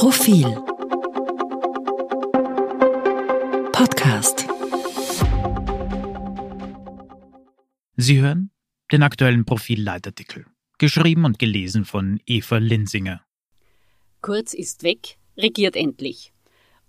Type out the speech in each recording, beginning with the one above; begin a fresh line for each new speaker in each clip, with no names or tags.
Profil Podcast
Sie hören den aktuellen Profil-Leitartikel, geschrieben und gelesen von Eva Linsinger.
Kurz ist weg, regiert endlich.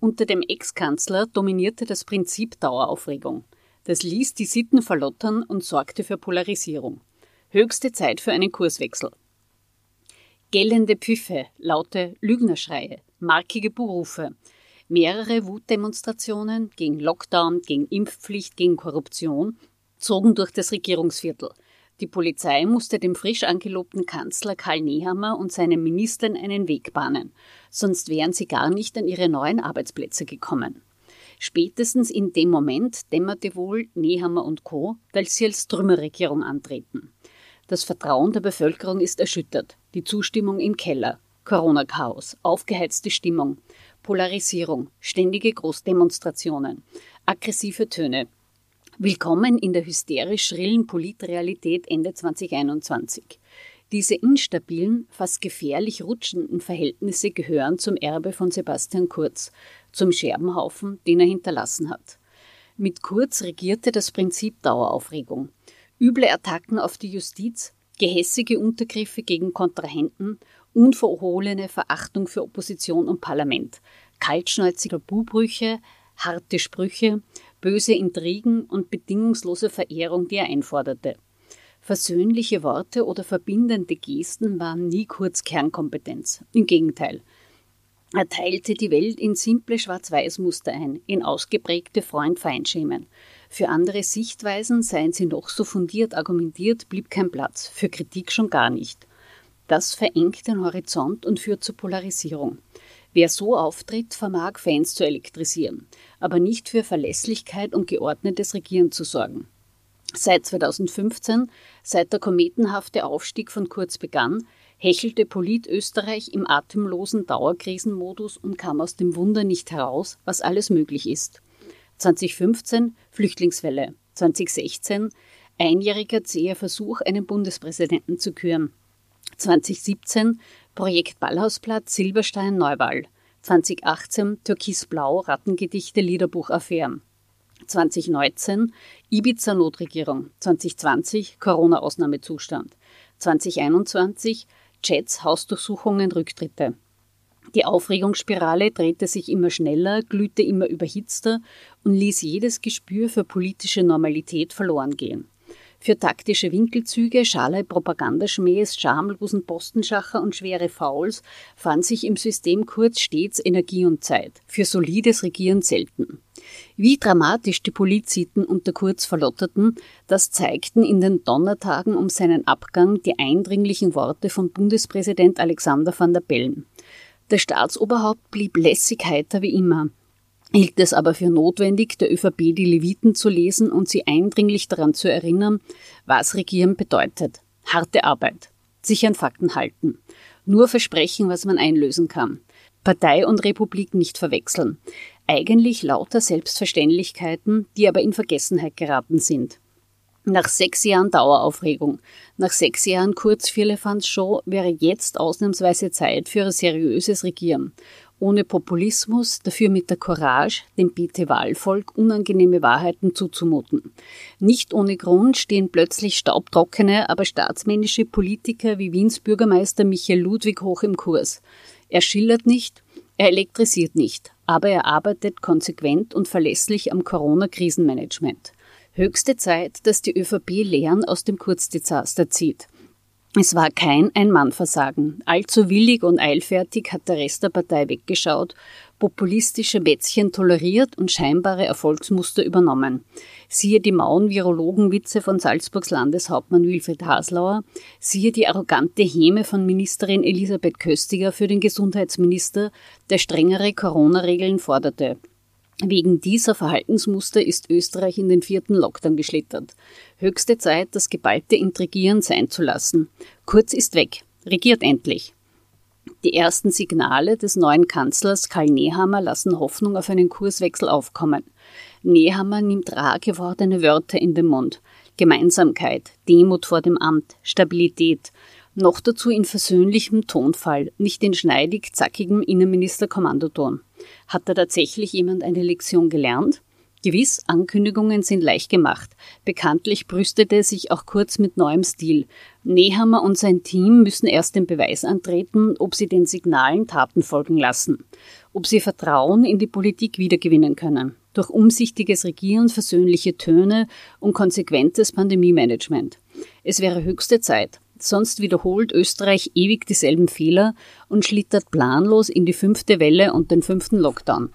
Unter dem Ex-Kanzler dominierte das Prinzip Daueraufregung. Das ließ die Sitten verlottern und sorgte für Polarisierung. Höchste Zeit für einen Kurswechsel. Gellende Pfiffe, laute Lügnerschreie, markige Berufe, mehrere Wutdemonstrationen gegen Lockdown, gegen Impfpflicht, gegen Korruption zogen durch das Regierungsviertel. Die Polizei musste dem frisch angelobten Kanzler Karl Nehammer und seinen Ministern einen Weg bahnen, sonst wären sie gar nicht an ihre neuen Arbeitsplätze gekommen. Spätestens in dem Moment dämmerte wohl Nehammer und Co., weil sie als Trümmerregierung antreten. Das Vertrauen der Bevölkerung ist erschüttert, die Zustimmung im Keller, Corona-Chaos, aufgeheizte Stimmung, Polarisierung, ständige Großdemonstrationen, aggressive Töne. Willkommen in der hysterisch schrillen Politrealität Ende 2021. Diese instabilen, fast gefährlich rutschenden Verhältnisse gehören zum Erbe von Sebastian Kurz, zum Scherbenhaufen, den er hinterlassen hat. Mit Kurz regierte das Prinzip Daueraufregung. Üble Attacken auf die Justiz, gehässige Untergriffe gegen Kontrahenten, unverhohlene Verachtung für Opposition und Parlament, kaltschnäuzige Buhbrüche, harte Sprüche, böse Intrigen und bedingungslose Verehrung, die er einforderte. Versöhnliche Worte oder verbindende Gesten waren nie kurz Kernkompetenz. Im Gegenteil. Er teilte die Welt in simple Schwarz-Weiß-Muster ein, in ausgeprägte Freund-Feind-Schemen. Für andere Sichtweisen, seien sie noch so fundiert argumentiert, blieb kein Platz, für Kritik schon gar nicht. Das verengt den Horizont und führt zur Polarisierung. Wer so auftritt, vermag Fans zu elektrisieren, aber nicht für Verlässlichkeit und geordnetes Regieren zu sorgen. Seit 2015, seit der kometenhafte Aufstieg von Kurz begann, hechelte Polit-Österreich im atemlosen Dauerkrisenmodus und kam aus dem Wunder nicht heraus, was alles möglich ist. 2015 Flüchtlingswelle, 2016 einjähriger zäher Versuch, einen Bundespräsidenten zu küren. 2017 Projekt Ballhausplatz Silberstein Neuwahl. 2018 Türkisblau Rattengedichte Liederbuch Affären. 2019 Ibiza Notregierung. 2020 Corona Ausnahmezustand. 2021 Chats Hausdurchsuchungen Rücktritte. Die Aufregungsspirale drehte sich immer schneller, glühte immer überhitzter und ließ jedes Gespür für politische Normalität verloren gehen. Für taktische Winkelzüge, schale Propagandaschmähs, schamlosen Postenschacher und schwere Fouls fand sich im System kurz stets Energie und Zeit. Für solides Regieren selten. Wie dramatisch die Poliziten unter Kurz verlotterten, das zeigten in den Donnertagen um seinen Abgang die eindringlichen Worte von Bundespräsident Alexander van der Bellen. Der Staatsoberhaupt blieb lässig heiter wie immer, hielt es aber für notwendig, der ÖVP die Leviten zu lesen und sie eindringlich daran zu erinnern, was Regieren bedeutet. Harte Arbeit, sich an Fakten halten, nur versprechen, was man einlösen kann. Partei und Republik nicht verwechseln. Eigentlich lauter Selbstverständlichkeiten, die aber in Vergessenheit geraten sind. Nach sechs Jahren Daueraufregung, nach sechs Jahren Kurz-Vierlefanz-Show wäre jetzt ausnahmsweise Zeit für ein seriöses Regieren. Ohne Populismus, dafür mit der Courage, dem BT-Wahlvolk unangenehme Wahrheiten zuzumuten. Nicht ohne Grund stehen plötzlich staubtrockene, aber staatsmännische Politiker wie Wiens Bürgermeister Michael Ludwig hoch im Kurs. Er schillert nicht, er elektrisiert nicht, aber er arbeitet konsequent und verlässlich am Corona-Krisenmanagement. Höchste Zeit, dass die ÖVP Lehren aus dem Kurzdesaster zieht. Es war kein Ein-Mann-Versagen. Allzu willig und eilfertig hat der Rest der Partei weggeschaut, populistische Mätzchen toleriert und scheinbare Erfolgsmuster übernommen. Siehe die mauen Virologenwitze von Salzburgs Landeshauptmann Wilfried Haslauer, siehe die arrogante Häme von Ministerin Elisabeth Köstiger für den Gesundheitsminister, der strengere Corona-Regeln forderte. Wegen dieser Verhaltensmuster ist Österreich in den vierten Lockdown geschlittert. Höchste Zeit, das geballte Intrigieren sein zu lassen. Kurz ist weg. Regiert endlich. Die ersten Signale des neuen Kanzlers Karl Nehammer lassen Hoffnung auf einen Kurswechsel aufkommen. Nehammer nimmt rar gewordene Wörter in den Mund. Gemeinsamkeit, Demut vor dem Amt, Stabilität, Noch dazu in versöhnlichem Tonfall, nicht in schneidig zackigem Innenminister-Kommandoton. Hat da tatsächlich jemand eine Lektion gelernt? Gewiss, Ankündigungen sind leicht gemacht. Bekanntlich brüstete er sich auch kurz mit neuem Stil. Nehammer und sein Team müssen erst den Beweis antreten, ob sie den Signalen Taten folgen lassen. Ob sie Vertrauen in die Politik wiedergewinnen können. Durch umsichtiges Regieren, versöhnliche Töne und konsequentes Pandemiemanagement. Es wäre höchste Zeit. Sonst wiederholt Österreich ewig dieselben Fehler und schlittert planlos in die fünfte Welle und den fünften Lockdown.